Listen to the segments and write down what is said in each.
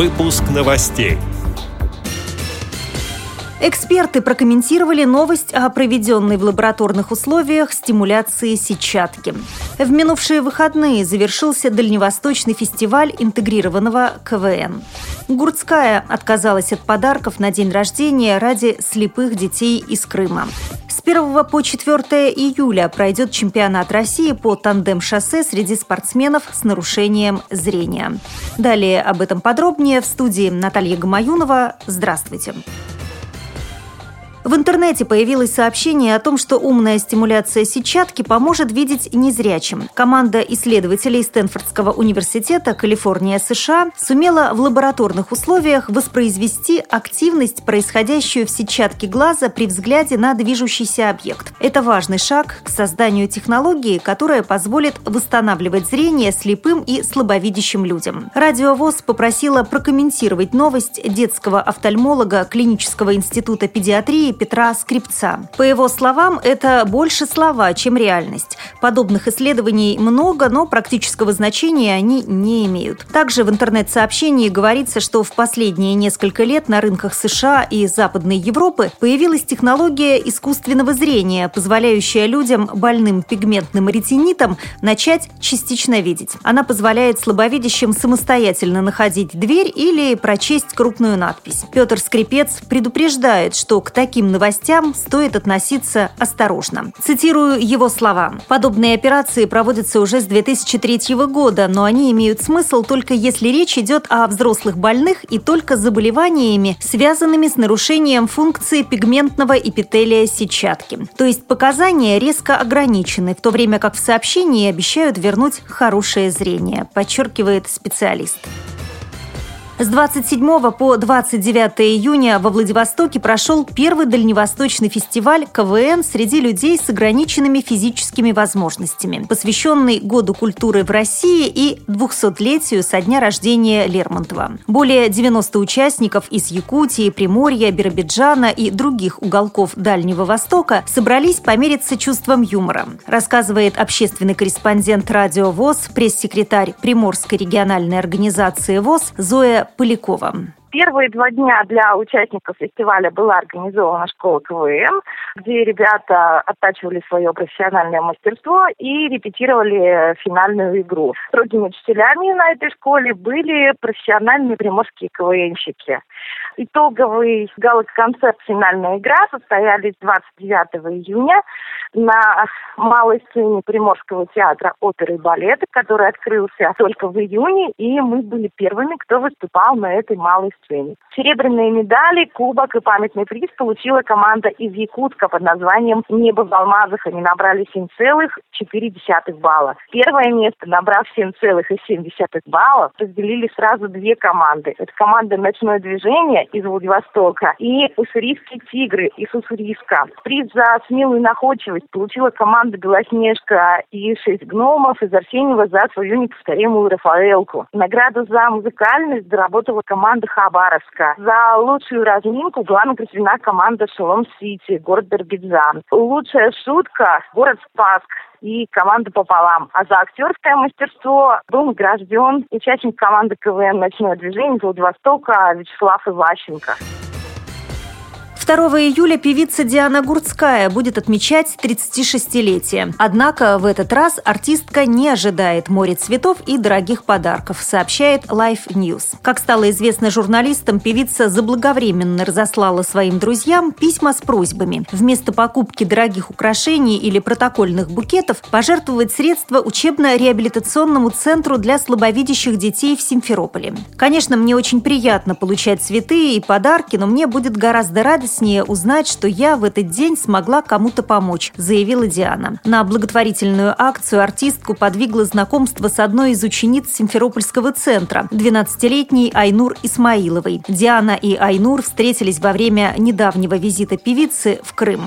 Выпуск новостей. Эксперты прокомментировали новость о проведенной в лабораторных условиях стимуляции сетчатки. В минувшие выходные завершился Дальневосточный фестиваль интегрированного КВН. Гурцкая отказалась от подарков на день рождения ради слепых детей из Крыма. С 1 по 4 июля пройдет чемпионат России по тандем-шоссе среди спортсменов с нарушением зрения. Далее об этом подробнее в студии Наталья Гамаюнова. Здравствуйте. В интернете появилось сообщение о том, что умная стимуляция сетчатки поможет видеть незрячим. Команда исследователей Стэнфордского университета Калифорния, США сумела в лабораторных условиях воспроизвести активность, происходящую в сетчатке глаза при взгляде на движущийся объект. Это важный шаг к созданию технологии, которая позволит восстанавливать зрение слепым и слабовидящим людям. Радиовоз попросила прокомментировать новость детского офтальмолога Клинического института педиатрии Петра Скрипца. По его словам, это больше слова, чем реальность. Подобных исследований много, но практического значения они не имеют. Также в интернет-сообщении говорится, что в последние несколько лет на рынках США и Западной Европы появилась технология искусственного зрения, позволяющая людям, больным пигментным ретинитом, начать частично видеть. Она позволяет слабовидящим самостоятельно находить дверь или прочесть крупную надпись. Петр Скрипец предупреждает, что к таким таким новостям стоит относиться осторожно. Цитирую его слова. «Подобные операции проводятся уже с 2003 года, но они имеют смысл только если речь идет о взрослых больных и только заболеваниями, связанными с нарушением функции пигментного эпителия сетчатки. То есть показания резко ограничены, в то время как в сообщении обещают вернуть хорошее зрение, подчеркивает специалист. С 27 по 29 июня во Владивостоке прошел первый дальневосточный фестиваль КВН среди людей с ограниченными физическими возможностями, посвященный Году культуры в России и 200-летию со дня рождения Лермонтова. Более 90 участников из Якутии, Приморья, Биробиджана и других уголков Дальнего Востока собрались помериться чувством юмора, рассказывает общественный корреспондент радио ВОЗ, пресс-секретарь Приморской региональной организации ВОЗ Зоя Полякова. Первые два дня для участников фестиваля была организована школа КВН, где ребята оттачивали свое профессиональное мастерство и репетировали финальную игру. Строгими учителями на этой школе были профессиональные приморские КВНщики. Итоговый гала-концерт «Финальная игра» состоялись 29 июня на малой сцене Приморского театра оперы и балета, который открылся только в июне, и мы были первыми, кто выступал на этой малой сцене. Серебряные медали, кубок и памятный приз получила команда из Якутска под названием «Небо в алмазах». Они набрали 7,4 балла. Первое место, набрав 7,7 баллов, разделили сразу две команды. Это команда «Ночное движение» из Владивостока и «Уссурийские тигры» из Уссурийска. Приз за смелую находчивость получила команда «Белоснежка» и «Шесть гномов» из Арсеньева за свою неповторимую Рафаэлку. Награду за музыкальность заработала команда Хабаровска. За лучшую разминку была награждена команда Шалом Сити, город Дербидзан. Лучшая шутка – город Спаск и команда пополам. А за актерское мастерство был награжден участник команды КВН «Ночное движение» Владивостока Вячеслав Иващенко. 2 июля певица Диана Гурцкая будет отмечать 36-летие. Однако в этот раз артистка не ожидает море цветов и дорогих подарков, сообщает Life News. Как стало известно журналистам, певица заблаговременно разослала своим друзьям письма с просьбами вместо покупки дорогих украшений или протокольных букетов пожертвовать средства учебно-реабилитационному центру для слабовидящих детей в Симферополе. Конечно, мне очень приятно получать цветы и подарки, но мне будет гораздо радостнее радостнее узнать, что я в этот день смогла кому-то помочь, заявила Диана. На благотворительную акцию артистку подвигло знакомство с одной из учениц Симферопольского центра, 12-летней Айнур Исмаиловой. Диана и Айнур встретились во время недавнего визита певицы в Крым.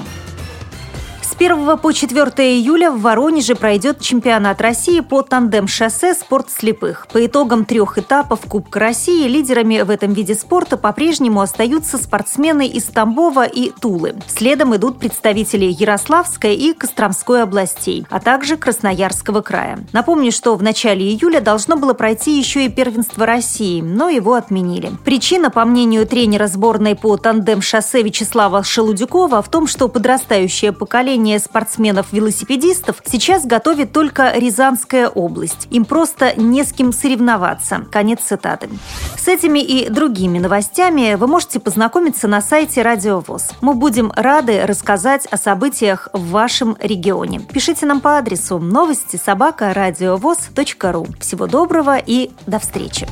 С 1 по 4 июля в Воронеже пройдет чемпионат России по тандем-шоссе «Спорт слепых». По итогам трех этапов Кубка России лидерами в этом виде спорта по-прежнему остаются спортсмены из Тамбова и Тулы. Следом идут представители Ярославской и Костромской областей, а также Красноярского края. Напомню, что в начале июля должно было пройти еще и первенство России, но его отменили. Причина, по мнению тренера сборной по тандем-шоссе Вячеслава Шелудюкова, в том, что подрастающее поколение спортсменов-велосипедистов сейчас готовит только Рязанская область. Им просто не с кем соревноваться. Конец цитаты. С этими и другими новостями вы можете познакомиться на сайте Радио ВОЗ. Мы будем рады рассказать о событиях в вашем регионе. Пишите нам по адресу новости собака ру. Всего доброго и до встречи!